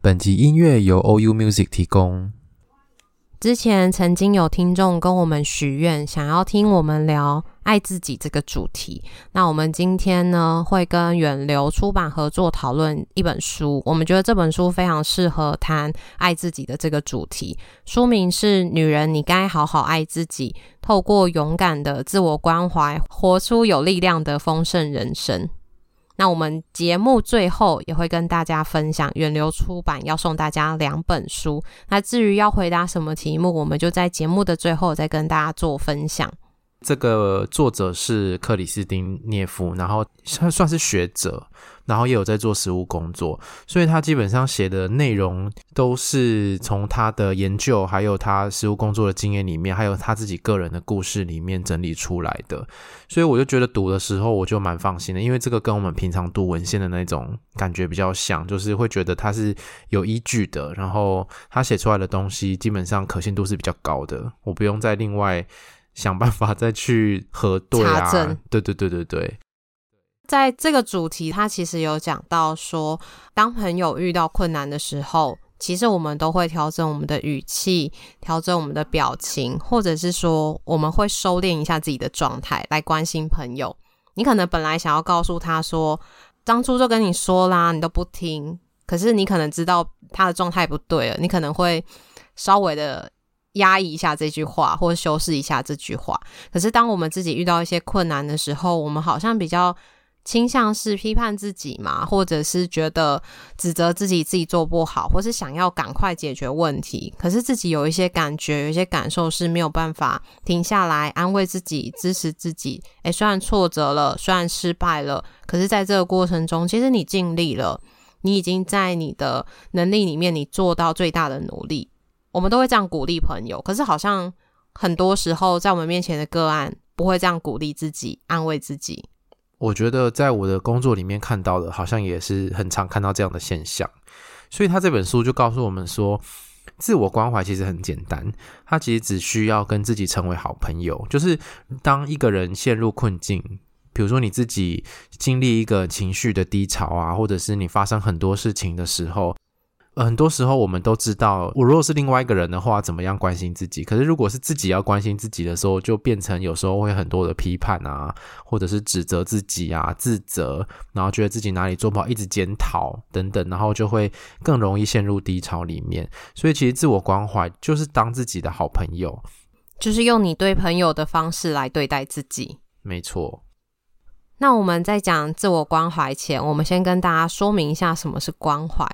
本集音乐由 OU Music 提供。之前曾经有听众跟我们许愿，想要听我们聊爱自己这个主题。那我们今天呢，会跟远流出版合作讨论一本书。我们觉得这本书非常适合谈爱自己的这个主题。书名是《女人，你该好好爱自己》，透过勇敢的自我关怀，活出有力量的丰盛人生。那我们节目最后也会跟大家分享，远流出版要送大家两本书。那至于要回答什么题目，我们就在节目的最后再跟大家做分享。这个作者是克里斯汀涅夫，然后他算是学者，然后也有在做实务工作，所以他基本上写的内容都是从他的研究，还有他实务工作的经验里面，还有他自己个人的故事里面整理出来的。所以我就觉得读的时候我就蛮放心的，因为这个跟我们平常读文献的那种感觉比较像，就是会觉得他是有依据的，然后他写出来的东西基本上可信度是比较高的，我不用再另外。想办法再去核对啊，查证。对对对对对，在这个主题，他其实有讲到说，当朋友遇到困难的时候，其实我们都会调整我们的语气，调整我们的表情，或者是说，我们会收敛一下自己的状态来关心朋友。你可能本来想要告诉他说，当初就跟你说啦，你都不听，可是你可能知道他的状态不对了，你可能会稍微的。压抑一下这句话，或修饰一下这句话。可是，当我们自己遇到一些困难的时候，我们好像比较倾向是批判自己嘛，或者是觉得指责自己自己做不好，或是想要赶快解决问题。可是自己有一些感觉，有一些感受是没有办法停下来安慰自己、支持自己。诶，虽然挫折了，虽然失败了，可是在这个过程中，其实你尽力了，你已经在你的能力里面，你做到最大的努力。我们都会这样鼓励朋友，可是好像很多时候在我们面前的个案不会这样鼓励自己、安慰自己。我觉得在我的工作里面看到的，好像也是很常看到这样的现象。所以他这本书就告诉我们说，自我关怀其实很简单，他其实只需要跟自己成为好朋友。就是当一个人陷入困境，比如说你自己经历一个情绪的低潮啊，或者是你发生很多事情的时候。很多时候，我们都知道，我如果是另外一个人的话，怎么样关心自己？可是，如果是自己要关心自己的时候，就变成有时候会很多的批判啊，或者是指责自己啊、自责，然后觉得自己哪里做不好，一直检讨等等，然后就会更容易陷入低潮里面。所以，其实自我关怀就是当自己的好朋友，就是用你对朋友的方式来对待自己。没错。那我们在讲自我关怀前，我们先跟大家说明一下什么是关怀。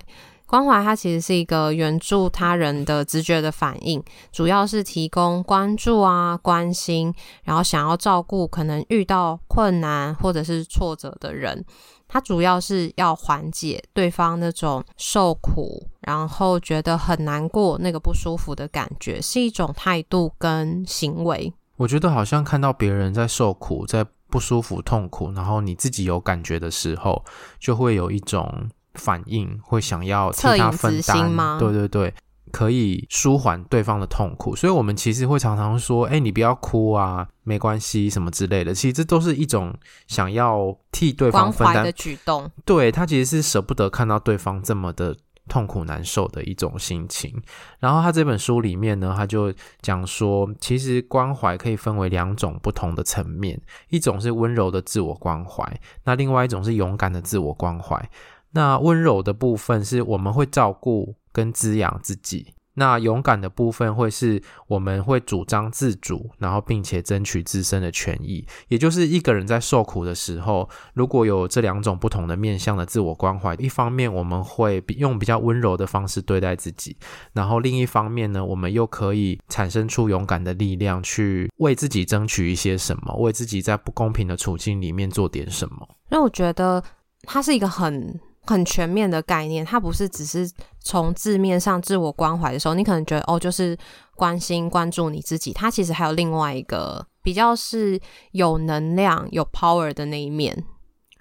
关怀它其实是一个援助他人的直觉的反应，主要是提供关注啊、关心，然后想要照顾可能遇到困难或者是挫折的人。它主要是要缓解对方那种受苦，然后觉得很难过、那个不舒服的感觉，是一种态度跟行为。我觉得好像看到别人在受苦、在不舒服、痛苦，然后你自己有感觉的时候，就会有一种。反应会想要替他分担吗？对对对，可以舒缓对方的痛苦，所以我们其实会常常说：“哎，你不要哭啊，没关系，什么之类的。”其实这都是一种想要替对方分担的举动。对，他其实是舍不得看到对方这么的痛苦难受的一种心情。然后他这本书里面呢，他就讲说，其实关怀可以分为两种不同的层面，一种是温柔的自我关怀，那另外一种是勇敢的自我关怀。那温柔的部分是我们会照顾跟滋养自己，那勇敢的部分会是我们会主张自主，然后并且争取自身的权益。也就是一个人在受苦的时候，如果有这两种不同的面向的自我关怀，一方面我们会用比较温柔的方式对待自己，然后另一方面呢，我们又可以产生出勇敢的力量，去为自己争取一些什么，为自己在不公平的处境里面做点什么。因为我觉得它是一个很。很全面的概念，它不是只是从字面上自我关怀的时候，你可能觉得哦，就是关心关注你自己。它其实还有另外一个比较是有能量、有 power 的那一面，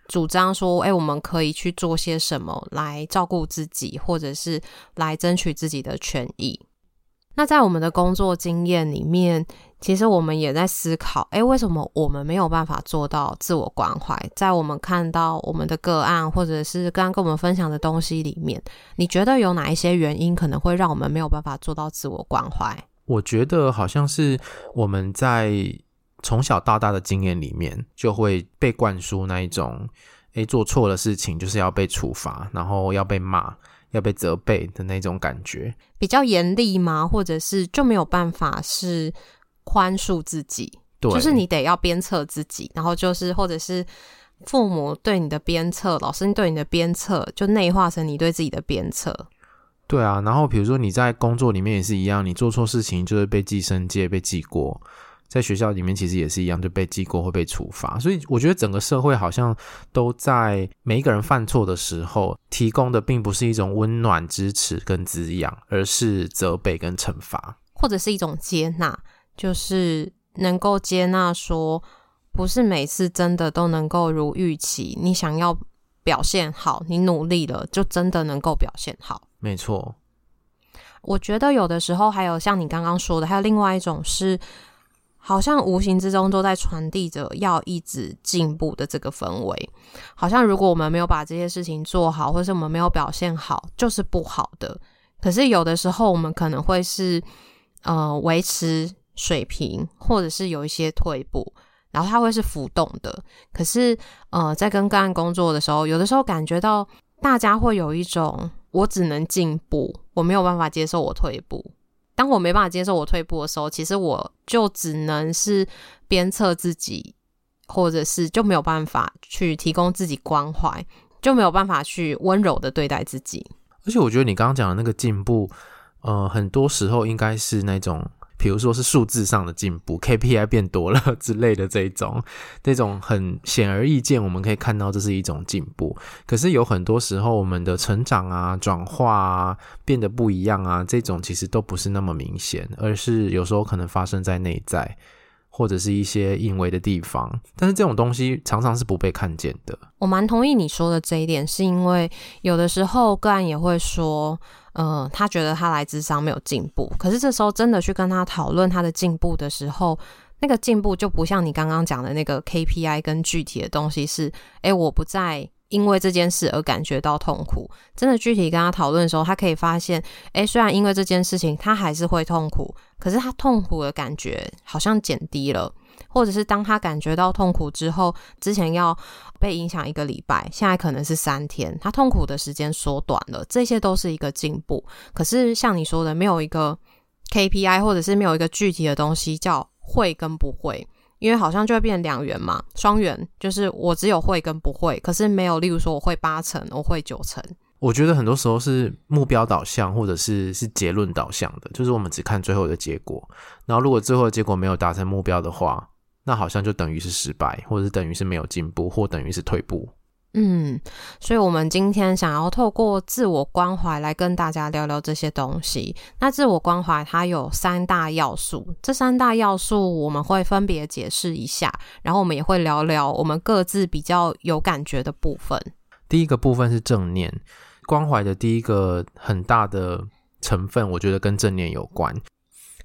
主张说，哎，我们可以去做些什么来照顾自己，或者是来争取自己的权益。那在我们的工作经验里面，其实我们也在思考，诶，为什么我们没有办法做到自我关怀？在我们看到我们的个案，或者是刚刚跟我们分享的东西里面，你觉得有哪一些原因可能会让我们没有办法做到自我关怀？我觉得好像是我们在从小到大的经验里面，就会被灌输那一种，诶，做错了事情就是要被处罚，然后要被骂。要被责备的那种感觉，比较严厉吗？或者是就没有办法是宽恕自己？对，就是你得要鞭策自己，然后就是或者是父母对你的鞭策，老师对你的鞭策，就内化成你对自己的鞭策。对啊，然后比如说你在工作里面也是一样，你做错事情就会被记申诫、被记过。在学校里面其实也是一样，就被记过会被处罚，所以我觉得整个社会好像都在每一个人犯错的时候，提供的并不是一种温暖、支持跟滋养，而是责备跟惩罚，或者是一种接纳，就是能够接纳说，不是每次真的都能够如预期，你想要表现好，你努力了就真的能够表现好。没错，我觉得有的时候还有像你刚刚说的，还有另外一种是。好像无形之中都在传递着要一直进步的这个氛围，好像如果我们没有把这些事情做好，或是我们没有表现好，就是不好的。可是有的时候我们可能会是呃维持水平，或者是有一些退步，然后它会是浮动的。可是呃在跟个案工作的时候，有的时候感觉到大家会有一种我只能进步，我没有办法接受我退步。当我没办法接受我退步的时候，其实我就只能是鞭策自己，或者是就没有办法去提供自己关怀，就没有办法去温柔的对待自己。而且我觉得你刚刚讲的那个进步，呃，很多时候应该是那种。比如说是数字上的进步，KPI 变多了 之类的这一种，这种很显而易见，我们可以看到这是一种进步。可是有很多时候，我们的成长啊、转化啊、变得不一样啊，这种其实都不是那么明显，而是有时候可能发生在内在，或者是一些隐微的地方。但是这种东西常常是不被看见的。我蛮同意你说的这一点，是因为有的时候个案也会说。呃，他觉得他来咨商没有进步，可是这时候真的去跟他讨论他的进步的时候，那个进步就不像你刚刚讲的那个 KPI 跟具体的东西是，诶，我不再因为这件事而感觉到痛苦。真的具体跟他讨论的时候，他可以发现，诶，虽然因为这件事情他还是会痛苦，可是他痛苦的感觉好像减低了。或者是当他感觉到痛苦之后，之前要被影响一个礼拜，现在可能是三天，他痛苦的时间缩短了，这些都是一个进步。可是像你说的，没有一个 KPI，或者是没有一个具体的东西叫会跟不会，因为好像就会变两元嘛，双元，就是我只有会跟不会，可是没有，例如说我会八成，我会九成。我觉得很多时候是目标导向，或者是是结论导向的，就是我们只看最后的结果，然后如果最后的结果没有达成目标的话。那好像就等于是失败，或者是等于是没有进步，或等于是退步。嗯，所以我们今天想要透过自我关怀来跟大家聊聊这些东西。那自我关怀它有三大要素，这三大要素我们会分别解释一下，然后我们也会聊聊我们各自比较有感觉的部分。第一个部分是正念关怀的第一个很大的成分，我觉得跟正念有关。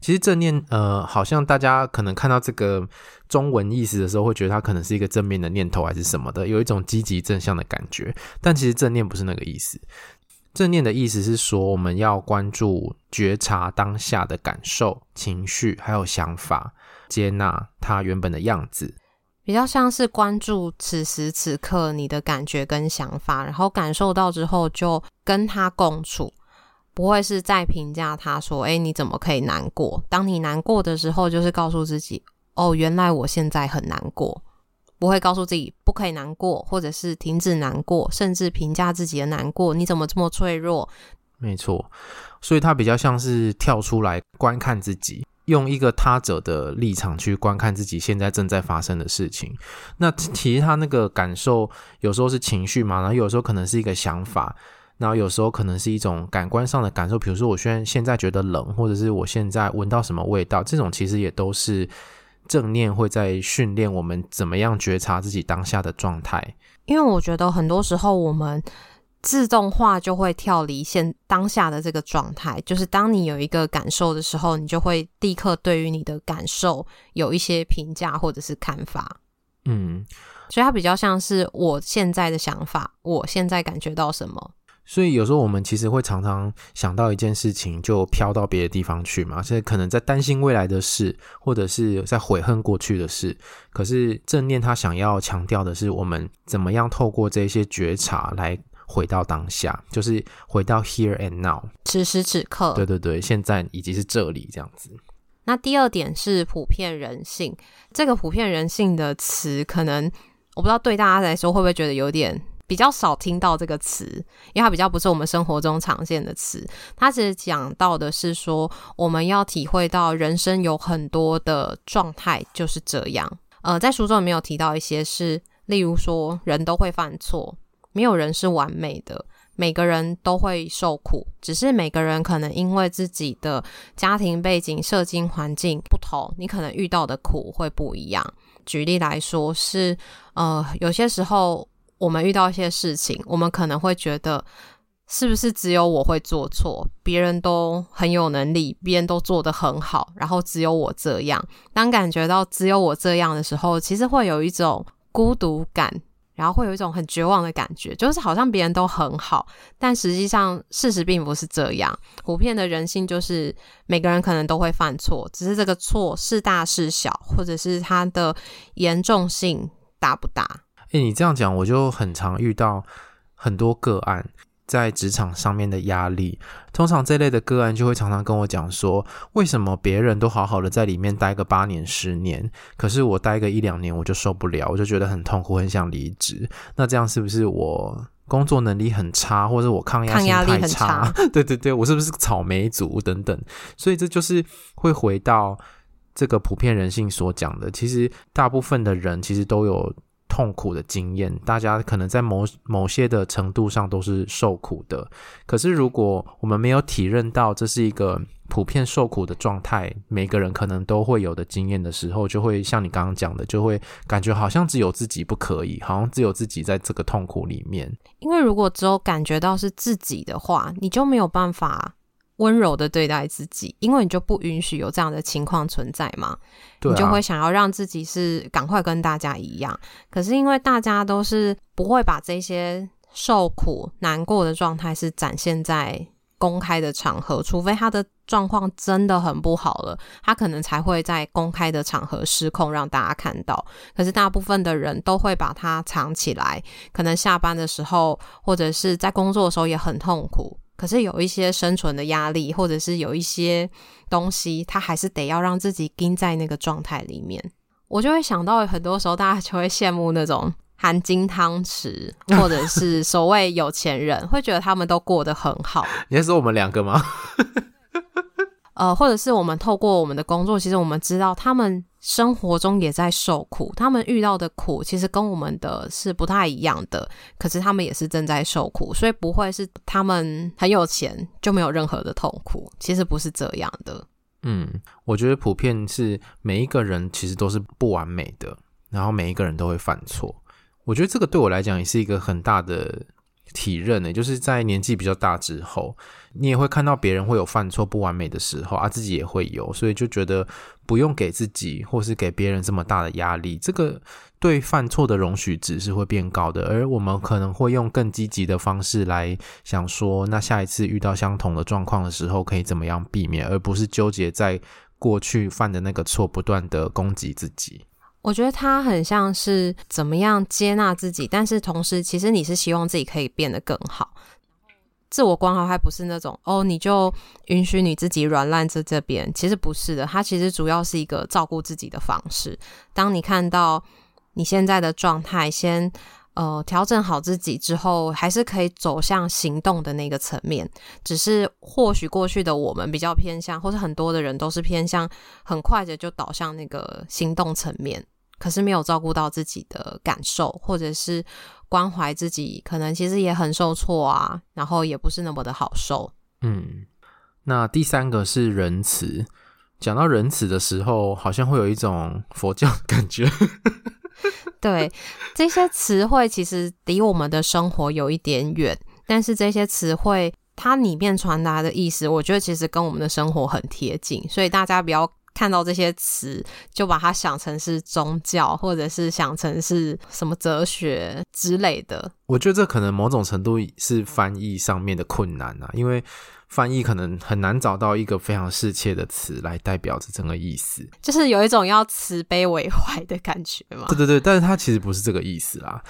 其实正念，呃，好像大家可能看到这个中文意思的时候，会觉得它可能是一个正面的念头还是什么的，有一种积极正向的感觉。但其实正念不是那个意思。正念的意思是说，我们要关注、觉察当下的感受、情绪还有想法，接纳它原本的样子，比较像是关注此时此刻你的感觉跟想法，然后感受到之后就跟他共处。不会是在评价他说：“诶，你怎么可以难过？”当你难过的时候，就是告诉自己：“哦，原来我现在很难过。”不会告诉自己不可以难过，或者是停止难过，甚至评价自己的难过。你怎么这么脆弱？没错，所以他比较像是跳出来观看自己，用一个他者的立场去观看自己现在正在发生的事情。那其实他那个感受有时候是情绪嘛，然后有时候可能是一个想法，然后有时候可能是一种感官上的感受，比如说我现在现在觉得冷，或者是我现在闻到什么味道，这种其实也都是正念会在训练我们怎么样觉察自己当下的状态。因为我觉得很多时候我们。自动化就会跳离现当下的这个状态，就是当你有一个感受的时候，你就会立刻对于你的感受有一些评价或者是看法。嗯，所以它比较像是我现在的想法，我现在感觉到什么。所以有时候我们其实会常常想到一件事情，就飘到别的地方去嘛，所以可能在担心未来的事，或者是在悔恨过去的事。可是正念他想要强调的是，我们怎么样透过这些觉察来。回到当下，就是回到 here and now，此时此刻。对对对，现在以及是这里这样子。那第二点是普遍人性，这个普遍人性的词，可能我不知道对大家来说会不会觉得有点比较少听到这个词，因为它比较不是我们生活中常见的词。它其实讲到的是说，我们要体会到人生有很多的状态就是这样。呃，在书中也没有提到一些是，例如说人都会犯错。没有人是完美的，每个人都会受苦，只是每个人可能因为自己的家庭背景、社经环境不同，你可能遇到的苦会不一样。举例来说是，呃，有些时候我们遇到一些事情，我们可能会觉得，是不是只有我会做错？别人都很有能力，别人都做得很好，然后只有我这样。当感觉到只有我这样的时候，其实会有一种孤独感。然后会有一种很绝望的感觉，就是好像别人都很好，但实际上事实并不是这样。普遍的人性就是每个人可能都会犯错，只是这个错是大是小，或者是它的严重性大不大。诶，你这样讲，我就很常遇到很多个案。在职场上面的压力，通常这类的个案就会常常跟我讲说，为什么别人都好好的在里面待个八年、十年，可是我待个一两年我就受不了，我就觉得很痛苦，很想离职。那这样是不是我工作能力很差，或者我抗压性太差？对对对，我是不是草莓族等等？所以这就是会回到这个普遍人性所讲的，其实大部分的人其实都有。痛苦的经验，大家可能在某某些的程度上都是受苦的。可是，如果我们没有体认到这是一个普遍受苦的状态，每个人可能都会有的经验的时候，就会像你刚刚讲的，就会感觉好像只有自己不可以，好像只有自己在这个痛苦里面。因为如果只有感觉到是自己的话，你就没有办法。温柔的对待自己，因为你就不允许有这样的情况存在嘛，你就会想要让自己是赶快跟大家一样。可是因为大家都是不会把这些受苦、难过的状态是展现在公开的场合，除非他的状况真的很不好了，他可能才会在公开的场合失控让大家看到。可是大部分的人都会把它藏起来，可能下班的时候或者是在工作的时候也很痛苦。可是有一些生存的压力，或者是有一些东西，他还是得要让自己盯在那个状态里面。我就会想到，很多时候大家就会羡慕那种含金汤匙，或者是所谓有钱人，会觉得他们都过得很好。你在说我们两个吗？呃，或者是我们透过我们的工作，其实我们知道他们生活中也在受苦，他们遇到的苦其实跟我们的是不太一样的，可是他们也是正在受苦，所以不会是他们很有钱就没有任何的痛苦，其实不是这样的。嗯，我觉得普遍是每一个人其实都是不完美的，然后每一个人都会犯错。我觉得这个对我来讲也是一个很大的。体认呢，就是在年纪比较大之后，你也会看到别人会有犯错不完美的时候啊，自己也会有，所以就觉得不用给自己或是给别人这么大的压力。这个对犯错的容许值是会变高的，而我们可能会用更积极的方式来想说，那下一次遇到相同的状况的时候，可以怎么样避免，而不是纠结在过去犯的那个错，不断的攻击自己。我觉得他很像是怎么样接纳自己，但是同时，其实你是希望自己可以变得更好。自我关怀还不是那种哦，你就允许你自己软烂在这边，其实不是的。它其实主要是一个照顾自己的方式。当你看到你现在的状态，先呃，调整好自己之后，还是可以走向行动的那个层面。只是或许过去的我们比较偏向，或是很多的人都是偏向很快的就导向那个行动层面，可是没有照顾到自己的感受，或者是关怀自己，可能其实也很受挫啊，然后也不是那么的好受。嗯，那第三个是仁慈。讲到仁慈的时候，好像会有一种佛教感觉。对，这些词汇其实离我们的生活有一点远，但是这些词汇它里面传达的意思，我觉得其实跟我们的生活很贴近。所以大家不要看到这些词就把它想成是宗教，或者是想成是什么哲学之类的。我觉得这可能某种程度是翻译上面的困难啊，因为。翻译可能很难找到一个非常适切的词来代表这整个意思，就是有一种要慈悲为怀的感觉嘛。对对对，但是它其实不是这个意思啦。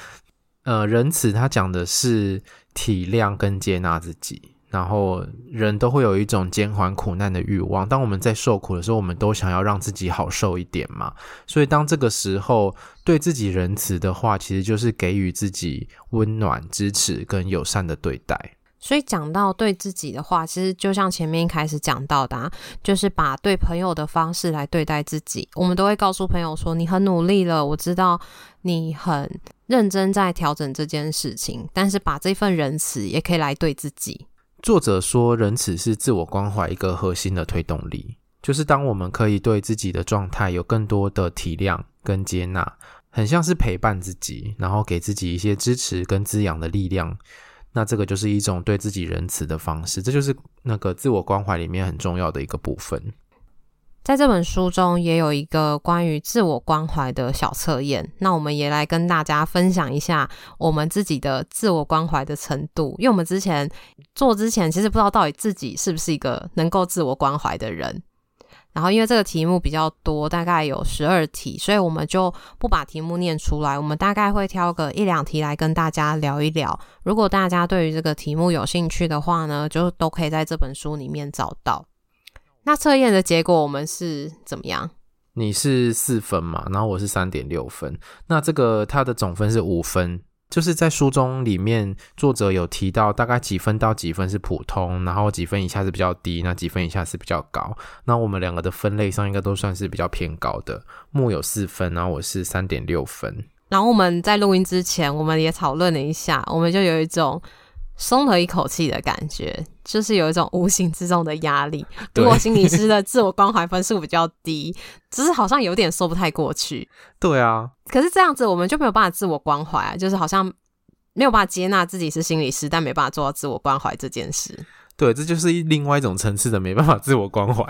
呃，仁慈它讲的是体谅跟接纳自己，然后人都会有一种减缓苦难的欲望。当我们在受苦的时候，我们都想要让自己好受一点嘛。所以当这个时候对自己仁慈的话，其实就是给予自己温暖、支持跟友善的对待。所以讲到对自己的话，其实就像前面一开始讲到的啊，就是把对朋友的方式来对待自己。我们都会告诉朋友说：“你很努力了，我知道你很认真在调整这件事情。”但是把这份仁慈也可以来对自己。作者说，仁慈是自我关怀一个核心的推动力，就是当我们可以对自己的状态有更多的体谅跟接纳，很像是陪伴自己，然后给自己一些支持跟滋养的力量。那这个就是一种对自己仁慈的方式，这就是那个自我关怀里面很重要的一个部分。在这本书中也有一个关于自我关怀的小测验，那我们也来跟大家分享一下我们自己的自我关怀的程度，因为我们之前做之前其实不知道到底自己是不是一个能够自我关怀的人。然后，因为这个题目比较多，大概有十二题，所以我们就不把题目念出来。我们大概会挑个一两题来跟大家聊一聊。如果大家对于这个题目有兴趣的话呢，就都可以在这本书里面找到。那测验的结果我们是怎么样？你是四分嘛，然后我是三点六分。那这个它的总分是五分。就是在书中里面，作者有提到大概几分到几分是普通，然后几分以下是比较低，那几分以下是比较高。那我们两个的分类上应该都算是比较偏高的。木有四分，然后我是三点六分。然后我们在录音之前，我们也讨论了一下，我们就有一种。松了一口气的感觉，就是有一种无形之中的压力。如果心理师的自我关怀分数比较低，只是好像有点说不太过去。对啊，可是这样子我们就没有办法自我关怀啊，就是好像没有办法接纳自己是心理师，但没办法做到自我关怀这件事。对，这就是另外一种层次的没办法自我关怀。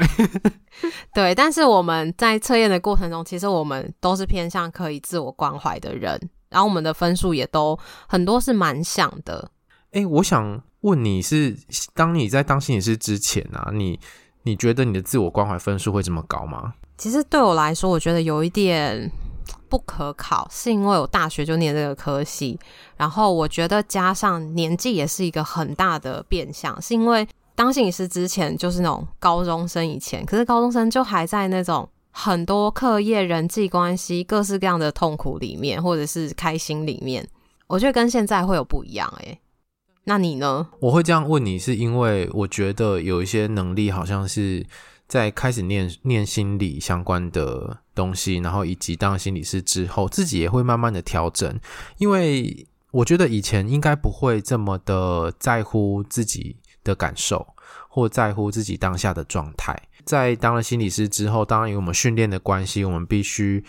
对，但是我们在测验的过程中，其实我们都是偏向可以自我关怀的人，然后我们的分数也都很多是蛮像的。哎，我想问你是，当你在当心理师之前啊，你你觉得你的自我关怀分数会这么高吗？其实对我来说，我觉得有一点不可考，是因为我大学就念这个科系，然后我觉得加上年纪也是一个很大的变相，是因为当心理师之前就是那种高中生以前，可是高中生就还在那种很多课业、人际关系、各式各样的痛苦里面，或者是开心里面，我觉得跟现在会有不一样诶。那你呢？我会这样问你，是因为我觉得有一些能力好像是在开始念念心理相关的东西，然后以及当心理师之后，自己也会慢慢的调整。因为我觉得以前应该不会这么的在乎自己的感受，或在乎自己当下的状态。在当了心理师之后，当然因为我们训练的关系，我们必须。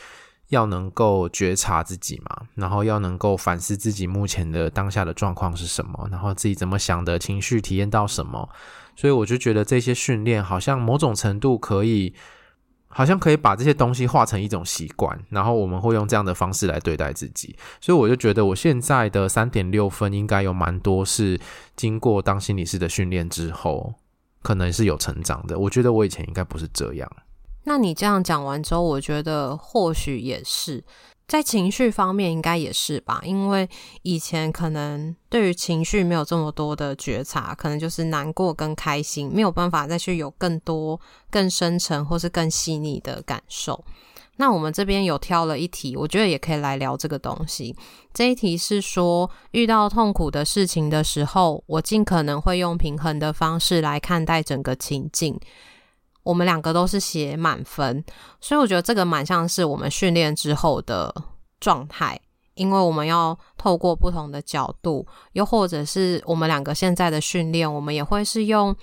要能够觉察自己嘛，然后要能够反思自己目前的当下的状况是什么，然后自己怎么想的情绪体验到什么，所以我就觉得这些训练好像某种程度可以，好像可以把这些东西化成一种习惯，然后我们会用这样的方式来对待自己，所以我就觉得我现在的三点六分应该有蛮多是经过当心理师的训练之后，可能是有成长的。我觉得我以前应该不是这样。那你这样讲完之后，我觉得或许也是在情绪方面，应该也是吧。因为以前可能对于情绪没有这么多的觉察，可能就是难过跟开心，没有办法再去有更多、更深沉或是更细腻的感受。那我们这边有挑了一题，我觉得也可以来聊这个东西。这一题是说，遇到痛苦的事情的时候，我尽可能会用平衡的方式来看待整个情境。我们两个都是写满分，所以我觉得这个蛮像是我们训练之后的状态，因为我们要透过不同的角度，又或者是我们两个现在的训练，我们也会是用。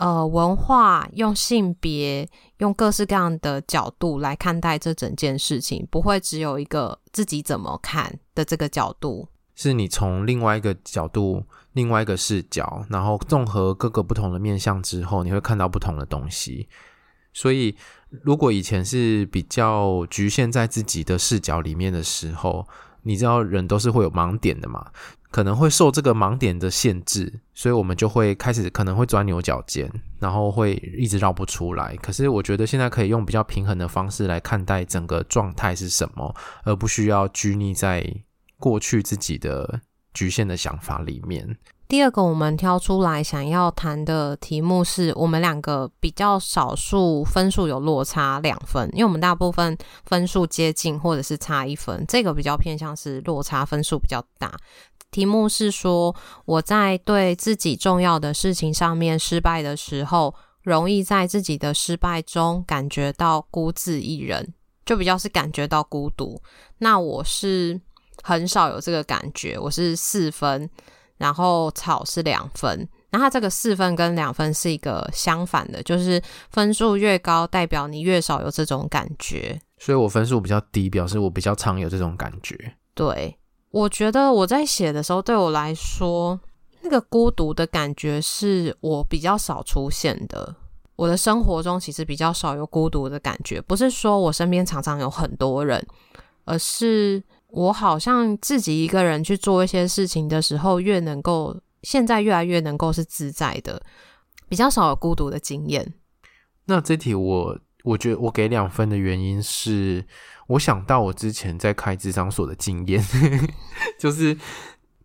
呃，文化用性别用各式各样的角度来看待这整件事情，不会只有一个自己怎么看的这个角度。是你从另外一个角度、另外一个视角，然后综合各个不同的面向之后，你会看到不同的东西。所以，如果以前是比较局限在自己的视角里面的时候，你知道人都是会有盲点的嘛？可能会受这个盲点的限制，所以我们就会开始可能会钻牛角尖，然后会一直绕不出来。可是我觉得现在可以用比较平衡的方式来看待整个状态是什么，而不需要拘泥在过去自己的局限的想法里面。第二个我们挑出来想要谈的题目是我们两个比较少数分数有落差两分，因为我们大部分分数接近或者是差一分，这个比较偏向是落差分数比较大。题目是说，我在对自己重要的事情上面失败的时候，容易在自己的失败中感觉到孤自一人，就比较是感觉到孤独。那我是很少有这个感觉，我是四分，然后草是两分。那它这个四分跟两分是一个相反的，就是分数越高，代表你越少有这种感觉。所以我分数比较低，表示我比较常有这种感觉。对。我觉得我在写的时候，对我来说，那个孤独的感觉是我比较少出现的。我的生活中其实比较少有孤独的感觉，不是说我身边常常有很多人，而是我好像自己一个人去做一些事情的时候，越能够，现在越来越能够是自在的，比较少有孤独的经验。那这题我我觉得我给两分的原因是。我想到我之前在开智商所的经验，就是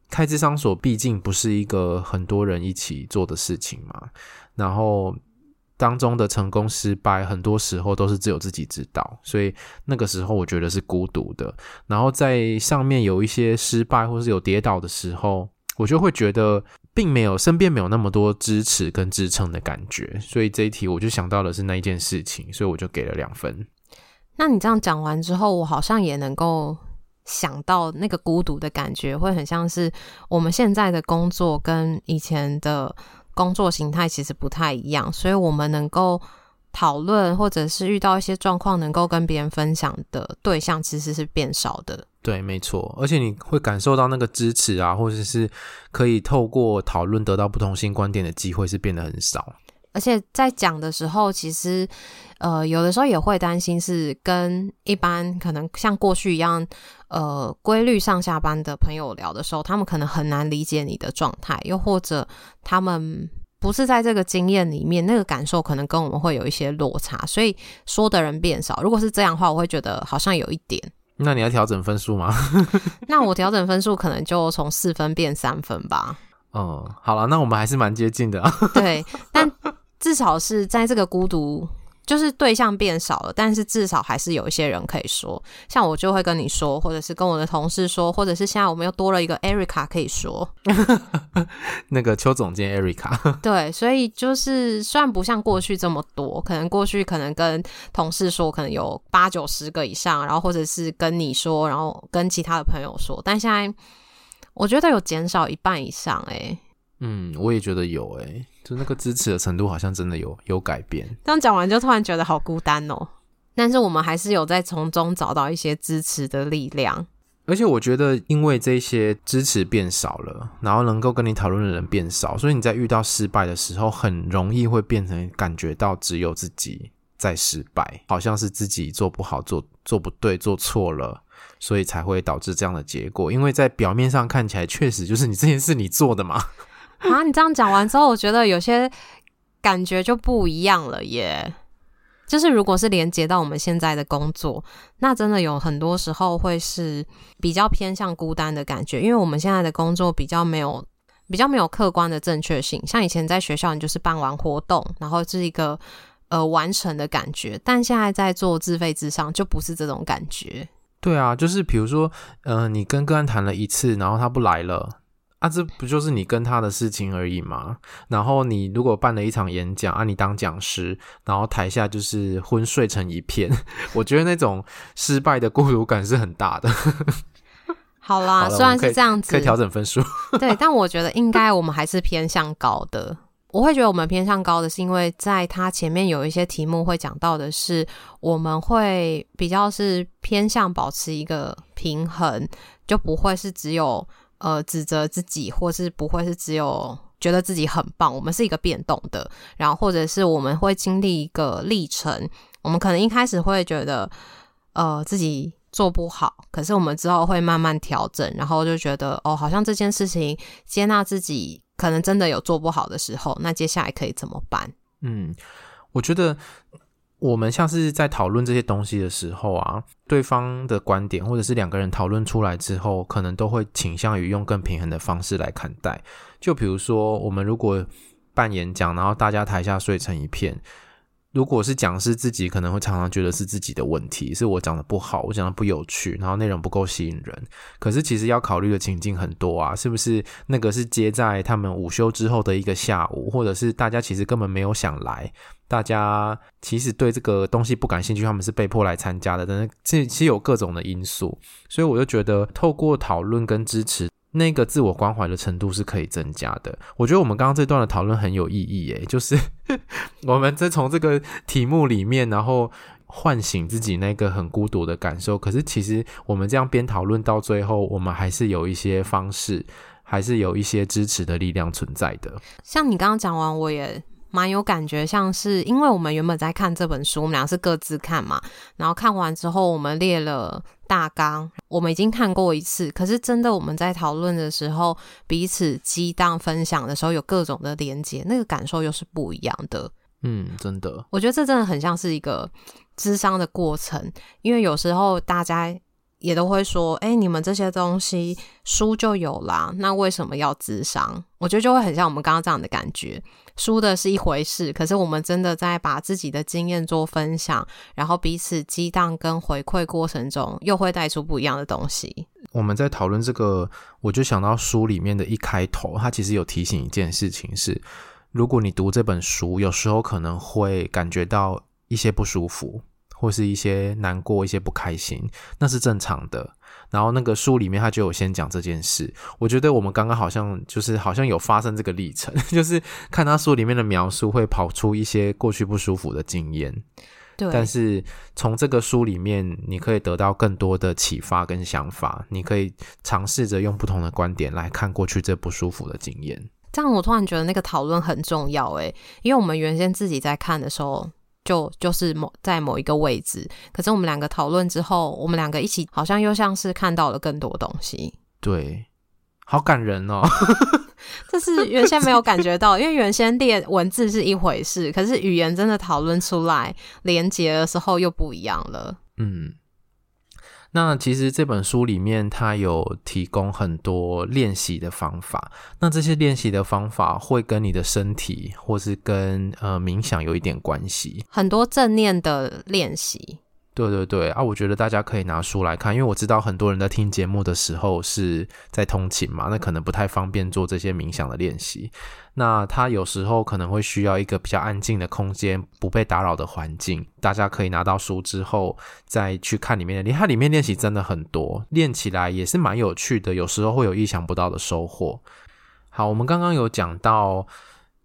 开智商所毕竟不是一个很多人一起做的事情嘛，然后当中的成功失败，很多时候都是只有自己知道，所以那个时候我觉得是孤独的。然后在上面有一些失败或是有跌倒的时候，我就会觉得并没有身边没有那么多支持跟支撑的感觉，所以这一题我就想到的是那一件事情，所以我就给了两分。那你这样讲完之后，我好像也能够想到那个孤独的感觉，会很像是我们现在的工作跟以前的工作形态其实不太一样，所以我们能够讨论或者是遇到一些状况，能够跟别人分享的对象其实是变少的。对，没错，而且你会感受到那个支持啊，或者是可以透过讨论得到不同性观点的机会是变得很少。而且在讲的时候，其实，呃，有的时候也会担心是跟一般可能像过去一样，呃，规律上下班的朋友聊的时候，他们可能很难理解你的状态，又或者他们不是在这个经验里面，那个感受可能跟我们会有一些落差，所以说的人变少。如果是这样的话，我会觉得好像有一点。那你要调整分数吗？那我调整分数可能就从四分变三分吧。嗯，好了，那我们还是蛮接近的啊。对，但。至少是在这个孤独，就是对象变少了，但是至少还是有一些人可以说，像我就会跟你说，或者是跟我的同事说，或者是现在我们又多了一个 Erica 可以说，那个邱总监 Erica。对，所以就是虽然不像过去这么多，可能过去可能跟同事说，可能有八九十个以上，然后或者是跟你说，然后跟其他的朋友说，但现在我觉得有减少一半以上，欸，诶。嗯，我也觉得有诶、欸，就那个支持的程度好像真的有有改变。这样讲完就突然觉得好孤单哦，但是我们还是有在从中找到一些支持的力量。而且我觉得，因为这些支持变少了，然后能够跟你讨论的人变少，所以你在遇到失败的时候，很容易会变成感觉到只有自己在失败，好像是自己做不好、做做不对、做错了，所以才会导致这样的结果。因为在表面上看起来，确实就是你这件事你做的嘛。啊，你这样讲完之后，我觉得有些感觉就不一样了耶。就是如果是连接到我们现在的工作，那真的有很多时候会是比较偏向孤单的感觉，因为我们现在的工作比较没有比较没有客观的正确性。像以前在学校，你就是办完活动，然后是一个呃完成的感觉。但现在在做自费之上，就不是这种感觉。对啊，就是比如说，呃，你跟个案谈了一次，然后他不来了。啊，这不就是你跟他的事情而已吗？然后你如果办了一场演讲啊，你当讲师，然后台下就是昏睡成一片，我觉得那种失败的孤独感是很大的。好啦，好虽然是这样子，可以调整分数。对，但我觉得应该我们还是偏向高的。我会觉得我们偏向高的是因为在他前面有一些题目会讲到的是，我们会比较是偏向保持一个平衡，就不会是只有。呃，指责自己，或是不会是只有觉得自己很棒。我们是一个变动的，然后或者是我们会经历一个历程。我们可能一开始会觉得，呃，自己做不好，可是我们之后会慢慢调整，然后就觉得，哦，好像这件事情接纳自己，可能真的有做不好的时候，那接下来可以怎么办？嗯，我觉得。我们像是在讨论这些东西的时候啊，对方的观点或者是两个人讨论出来之后，可能都会倾向于用更平衡的方式来看待。就比如说，我们如果办演讲，然后大家台下睡成一片。如果是讲师自己，可能会常常觉得是自己的问题，是我讲的不好，我讲的不有趣，然后内容不够吸引人。可是其实要考虑的情境很多啊，是不是那个是接在他们午休之后的一个下午，或者是大家其实根本没有想来，大家其实对这个东西不感兴趣，他们是被迫来参加的，但是这其实有各种的因素，所以我就觉得透过讨论跟支持。那个自我关怀的程度是可以增加的。我觉得我们刚刚这段的讨论很有意义，诶，就是 我们在从这个题目里面，然后唤醒自己那个很孤独的感受。可是其实我们这样边讨论到最后，我们还是有一些方式，还是有一些支持的力量存在的。像你刚刚讲完，我也。蛮有感觉，像是因为我们原本在看这本书，我们俩是各自看嘛，然后看完之后，我们列了大纲，我们已经看过一次，可是真的我们在讨论的时候，彼此激荡分享的时候，有各种的连接，那个感受又是不一样的。嗯，真的，我觉得这真的很像是一个智商的过程，因为有时候大家。也都会说，哎，你们这些东西书就有啦，那为什么要智商？我觉得就会很像我们刚刚这样的感觉，输的是一回事，可是我们真的在把自己的经验做分享，然后彼此激荡跟回馈过程中，又会带出不一样的东西。我们在讨论这个，我就想到书里面的一开头，它其实有提醒一件事情是，如果你读这本书，有时候可能会感觉到一些不舒服。或是一些难过、一些不开心，那是正常的。然后那个书里面他就有先讲这件事，我觉得我们刚刚好像就是好像有发生这个历程，就是看他书里面的描述会跑出一些过去不舒服的经验。对，但是从这个书里面，你可以得到更多的启发跟想法，你可以尝试着用不同的观点来看过去这不舒服的经验。这样我突然觉得那个讨论很重要诶，因为我们原先自己在看的时候。就就是某在某一个位置，可是我们两个讨论之后，我们两个一起好像又像是看到了更多东西。对，好感人哦！这是原先没有感觉到，因为原先列文字是一回事，可是语言真的讨论出来连结的时候又不一样了。嗯。那其实这本书里面，它有提供很多练习的方法。那这些练习的方法会跟你的身体，或是跟呃冥想有一点关系。很多正念的练习。对对对啊，我觉得大家可以拿书来看，因为我知道很多人在听节目的时候是在通勤嘛，那可能不太方便做这些冥想的练习。那他有时候可能会需要一个比较安静的空间，不被打扰的环境。大家可以拿到书之后再去看里面的，它里面练习真的很多，练起来也是蛮有趣的，有时候会有意想不到的收获。好，我们刚刚有讲到。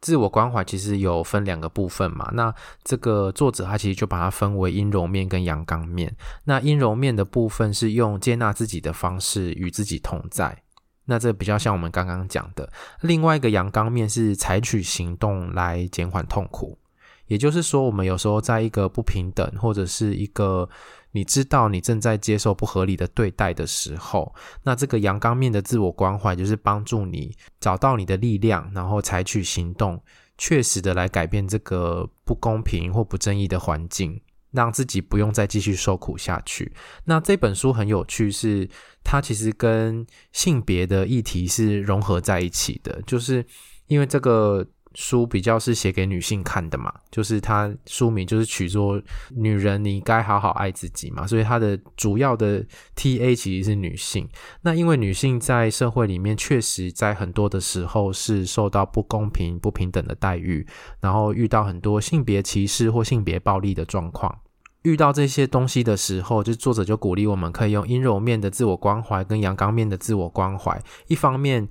自我关怀其实有分两个部分嘛，那这个作者他其实就把它分为阴柔面跟阳刚面。那阴柔面的部分是用接纳自己的方式与自己同在，那这比较像我们刚刚讲的。另外一个阳刚面是采取行动来减缓痛苦，也就是说，我们有时候在一个不平等或者是一个。你知道你正在接受不合理的对待的时候，那这个阳刚面的自我关怀就是帮助你找到你的力量，然后采取行动，确实的来改变这个不公平或不正义的环境，让自己不用再继续受苦下去。那这本书很有趣是，它其实跟性别的议题是融合在一起的，就是因为这个书比较是写给女性看的嘛，就是它书名就是取作“女人，你该好好爱自己”嘛，所以它的主要的 TA 其实是女性。那因为女性在社会里面确实在很多的时候是受到不公平、不平等的待遇，然后遇到很多性别歧视或性别暴力的状况。遇到这些东西的时候，就作者就鼓励我们可以用阴柔面的自我关怀跟阳刚面的自我关怀，一方面。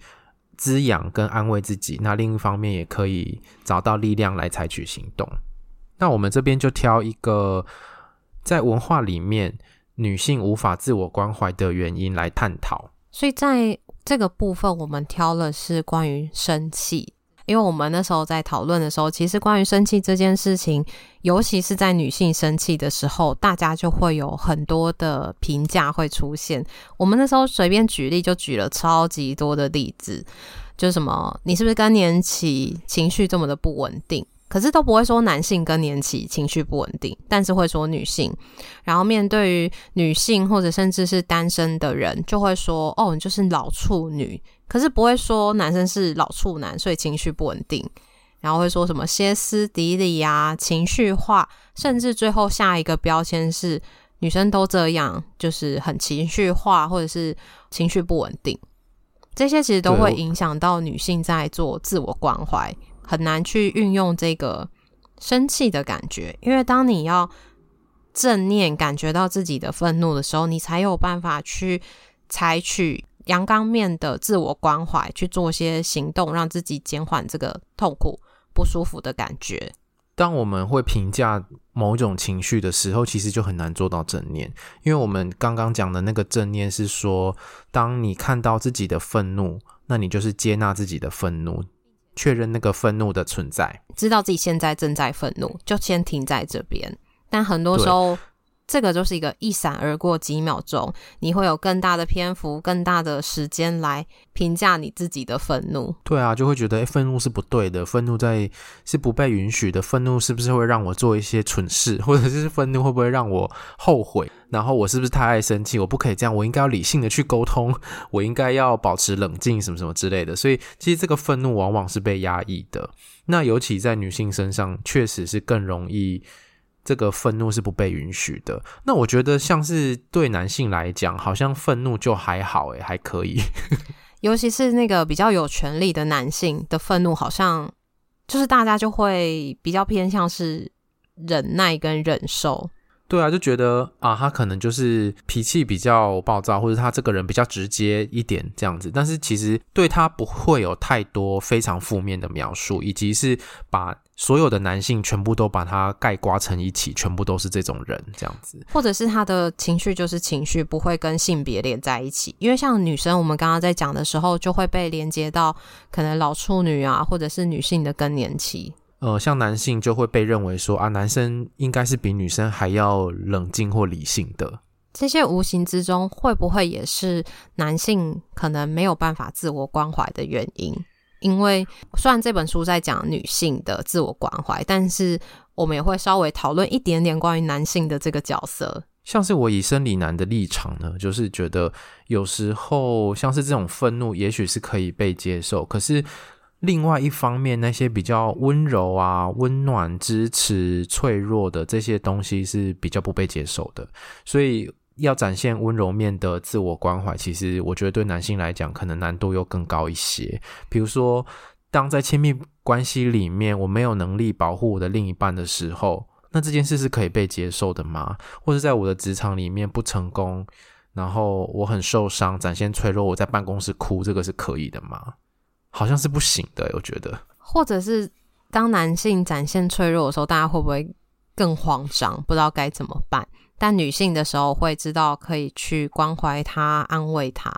滋养跟安慰自己，那另一方面也可以找到力量来采取行动。那我们这边就挑一个在文化里面女性无法自我关怀的原因来探讨。所以在这个部分，我们挑了是关于生气。因为我们那时候在讨论的时候，其实关于生气这件事情，尤其是在女性生气的时候，大家就会有很多的评价会出现。我们那时候随便举例，就举了超级多的例子，就什么你是不是更年期情绪这么的不稳定？可是都不会说男性更年期情绪不稳定，但是会说女性。然后面对于女性或者甚至是单身的人，就会说哦，你就是老处女。可是不会说男生是老处男，所以情绪不稳定。然后会说什么歇斯底里啊，情绪化，甚至最后下一个标签是女生都这样，就是很情绪化，或者是情绪不稳定。这些其实都会影响到女性在做自我关怀。很难去运用这个生气的感觉，因为当你要正念感觉到自己的愤怒的时候，你才有办法去采取阳刚面的自我关怀，去做些行动，让自己减缓这个痛苦不舒服的感觉。当我们会评价某种情绪的时候，其实就很难做到正念，因为我们刚刚讲的那个正念是说，当你看到自己的愤怒，那你就是接纳自己的愤怒。确认那个愤怒的存在，知道自己现在正在愤怒，就先停在这边。但很多时候，这个就是一个一闪而过几秒钟，你会有更大的篇幅、更大的时间来评价你自己的愤怒。对啊，就会觉得，哎，愤怒是不对的，愤怒在是不被允许的，愤怒是不是会让我做一些蠢事，或者是愤怒会不会让我后悔？然后我是不是太爱生气？我不可以这样，我应该要理性的去沟通，我应该要保持冷静，什么什么之类的。所以，其实这个愤怒往往是被压抑的。那尤其在女性身上，确实是更容易。这个愤怒是不被允许的。那我觉得，像是对男性来讲，好像愤怒就还好，诶，还可以。尤其是那个比较有权力的男性的愤怒，好像就是大家就会比较偏向是忍耐跟忍受。对啊，就觉得啊，他可能就是脾气比较暴躁，或者他这个人比较直接一点这样子。但是其实对他不会有太多非常负面的描述，以及是把所有的男性全部都把他盖刮成一起，全部都是这种人这样子。或者是他的情绪就是情绪，不会跟性别连在一起。因为像女生，我们刚刚在讲的时候，就会被连接到可能老处女啊，或者是女性的更年期。呃，像男性就会被认为说啊，男生应该是比女生还要冷静或理性的。这些无形之中会不会也是男性可能没有办法自我关怀的原因？因为虽然这本书在讲女性的自我关怀，但是我们也会稍微讨论一点点关于男性的这个角色。像是我以生理男的立场呢，就是觉得有时候像是这种愤怒，也许是可以被接受，可是。另外一方面，那些比较温柔啊、温暖、支持、脆弱的这些东西是比较不被接受的。所以，要展现温柔面的自我关怀，其实我觉得对男性来讲，可能难度又更高一些。比如说，当在亲密关系里面，我没有能力保护我的另一半的时候，那这件事是可以被接受的吗？或者在我的职场里面不成功，然后我很受伤，展现脆弱，我在办公室哭，这个是可以的吗？好像是不行的，我觉得。或者是当男性展现脆弱的时候，大家会不会更慌张，不知道该怎么办？但女性的时候会知道可以去关怀她、安慰她。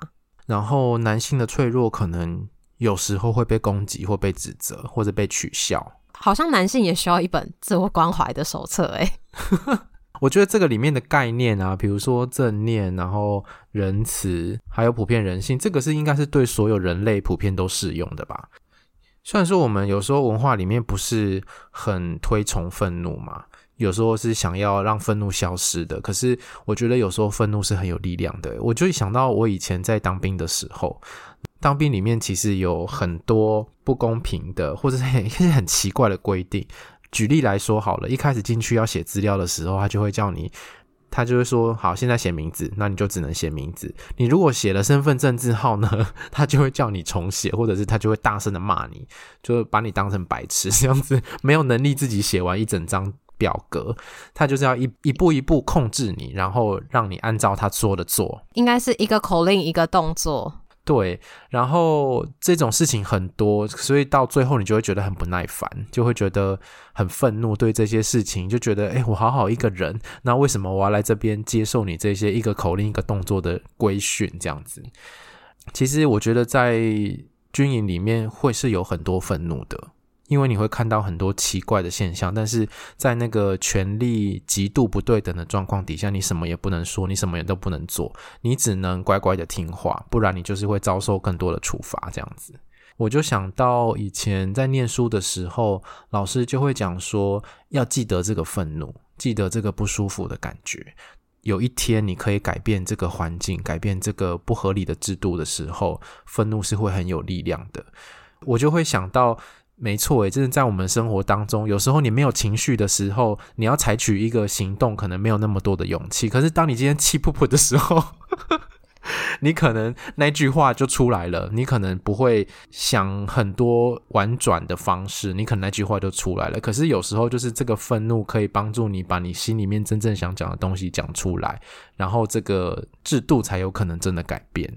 然后男性的脆弱可能有时候会被攻击，或被指责，或者被取笑。好像男性也需要一本自我关怀的手册，哎。我觉得这个里面的概念啊，比如说正念，然后仁慈，还有普遍人性，这个是应该是对所有人类普遍都适用的吧？虽然说我们有时候文化里面不是很推崇愤怒嘛，有时候是想要让愤怒消失的，可是我觉得有时候愤怒是很有力量的。我就想到我以前在当兵的时候，当兵里面其实有很多不公平的，或者是很很奇怪的规定。举例来说好了，一开始进去要写资料的时候，他就会叫你，他就会说：“好，现在写名字，那你就只能写名字。你如果写了身份证字号呢，他就会叫你重写，或者是他就会大声的骂你，就把你当成白痴这样子，没有能力自己写完一整张表格，他就是要一一步一步控制你，然后让你按照他说的做。应该是一个口令一个动作。”对，然后这种事情很多，所以到最后你就会觉得很不耐烦，就会觉得很愤怒，对这些事情就觉得，哎，我好好一个人，那为什么我要来这边接受你这些一个口令一个动作的规训这样子？其实我觉得在军营里面会是有很多愤怒的。因为你会看到很多奇怪的现象，但是在那个权力极度不对等的状况底下，你什么也不能说，你什么也都不能做，你只能乖乖的听话，不然你就是会遭受更多的处罚。这样子，我就想到以前在念书的时候，老师就会讲说，要记得这个愤怒，记得这个不舒服的感觉。有一天你可以改变这个环境，改变这个不合理的制度的时候，愤怒是会很有力量的。我就会想到。没错，诶，真的在我们生活当中，有时候你没有情绪的时候，你要采取一个行动，可能没有那么多的勇气。可是当你今天气噗噗的时候，你可能那句话就出来了，你可能不会想很多婉转的方式，你可能那句话就出来了。可是有时候就是这个愤怒可以帮助你把你心里面真正想讲的东西讲出来，然后这个制度才有可能真的改变。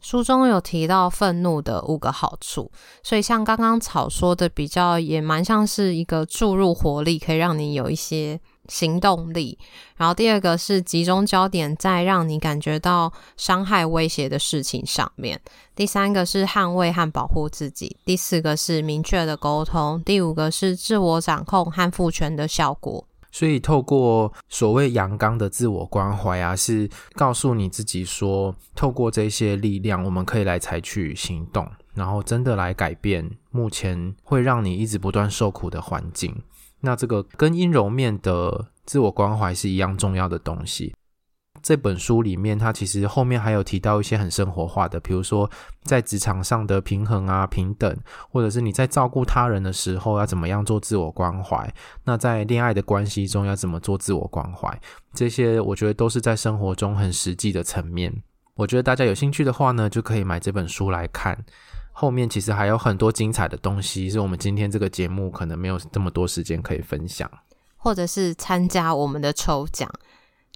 书中有提到愤怒的五个好处，所以像刚刚草说的，比较也蛮像是一个注入活力，可以让你有一些行动力。然后第二个是集中焦点在让你感觉到伤害威胁的事情上面。第三个是捍卫和保护自己。第四个是明确的沟通。第五个是自我掌控和赋权的效果。所以，透过所谓阳刚的自我关怀啊，是告诉你自己说，透过这些力量，我们可以来采取行动，然后真的来改变目前会让你一直不断受苦的环境。那这个跟阴柔面的自我关怀是一样重要的东西。这本书里面，它其实后面还有提到一些很生活化的，比如说在职场上的平衡啊、平等，或者是你在照顾他人的时候要怎么样做自我关怀。那在恋爱的关系中要怎么做自我关怀？这些我觉得都是在生活中很实际的层面。我觉得大家有兴趣的话呢，就可以买这本书来看。后面其实还有很多精彩的东西，是我们今天这个节目可能没有这么多时间可以分享，或者是参加我们的抽奖。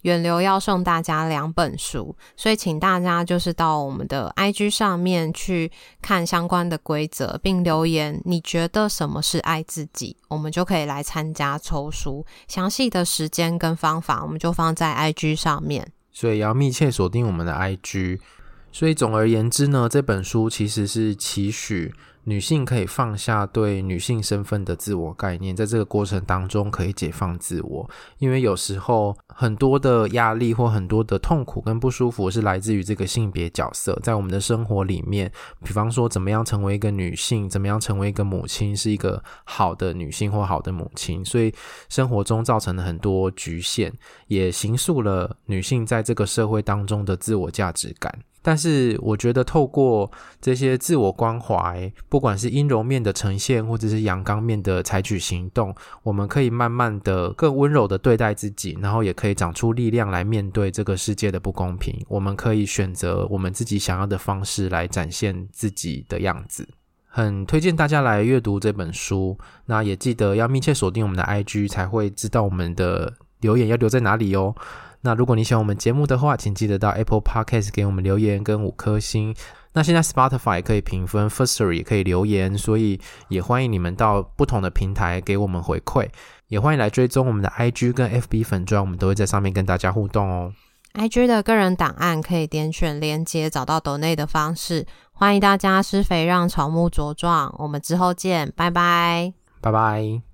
远流要送大家两本书，所以请大家就是到我们的 IG 上面去看相关的规则，并留言你觉得什么是爱自己，我们就可以来参加抽书。详细的时间跟方法，我们就放在 IG 上面。所以要密切锁定我们的 IG。所以总而言之呢，这本书其实是期许。女性可以放下对女性身份的自我概念，在这个过程当中可以解放自我，因为有时候很多的压力或很多的痛苦跟不舒服是来自于这个性别角色，在我们的生活里面，比方说怎么样成为一个女性，怎么样成为一个母亲，是一个好的女性或好的母亲，所以生活中造成了很多局限，也形塑了女性在这个社会当中的自我价值感。但是我觉得，透过这些自我关怀，不管是阴柔面的呈现，或者是阳刚面的采取行动，我们可以慢慢的更温柔的对待自己，然后也可以长出力量来面对这个世界的不公平。我们可以选择我们自己想要的方式来展现自己的样子。很推荐大家来阅读这本书，那也记得要密切锁定我们的 IG，才会知道我们的留言要留在哪里哦。那如果你喜欢我们节目的话，请记得到 Apple Podcast 给我们留言跟五颗星。那现在 Spotify 也可以评分，Firstory 也可以留言，所以也欢迎你们到不同的平台给我们回馈，也欢迎来追踪我们的 IG 跟 FB 粉专，我们都会在上面跟大家互动哦。IG 的个人档案可以点选连接找到抖内的方式，欢迎大家施肥让草木茁壮，我们之后见，拜拜，拜拜。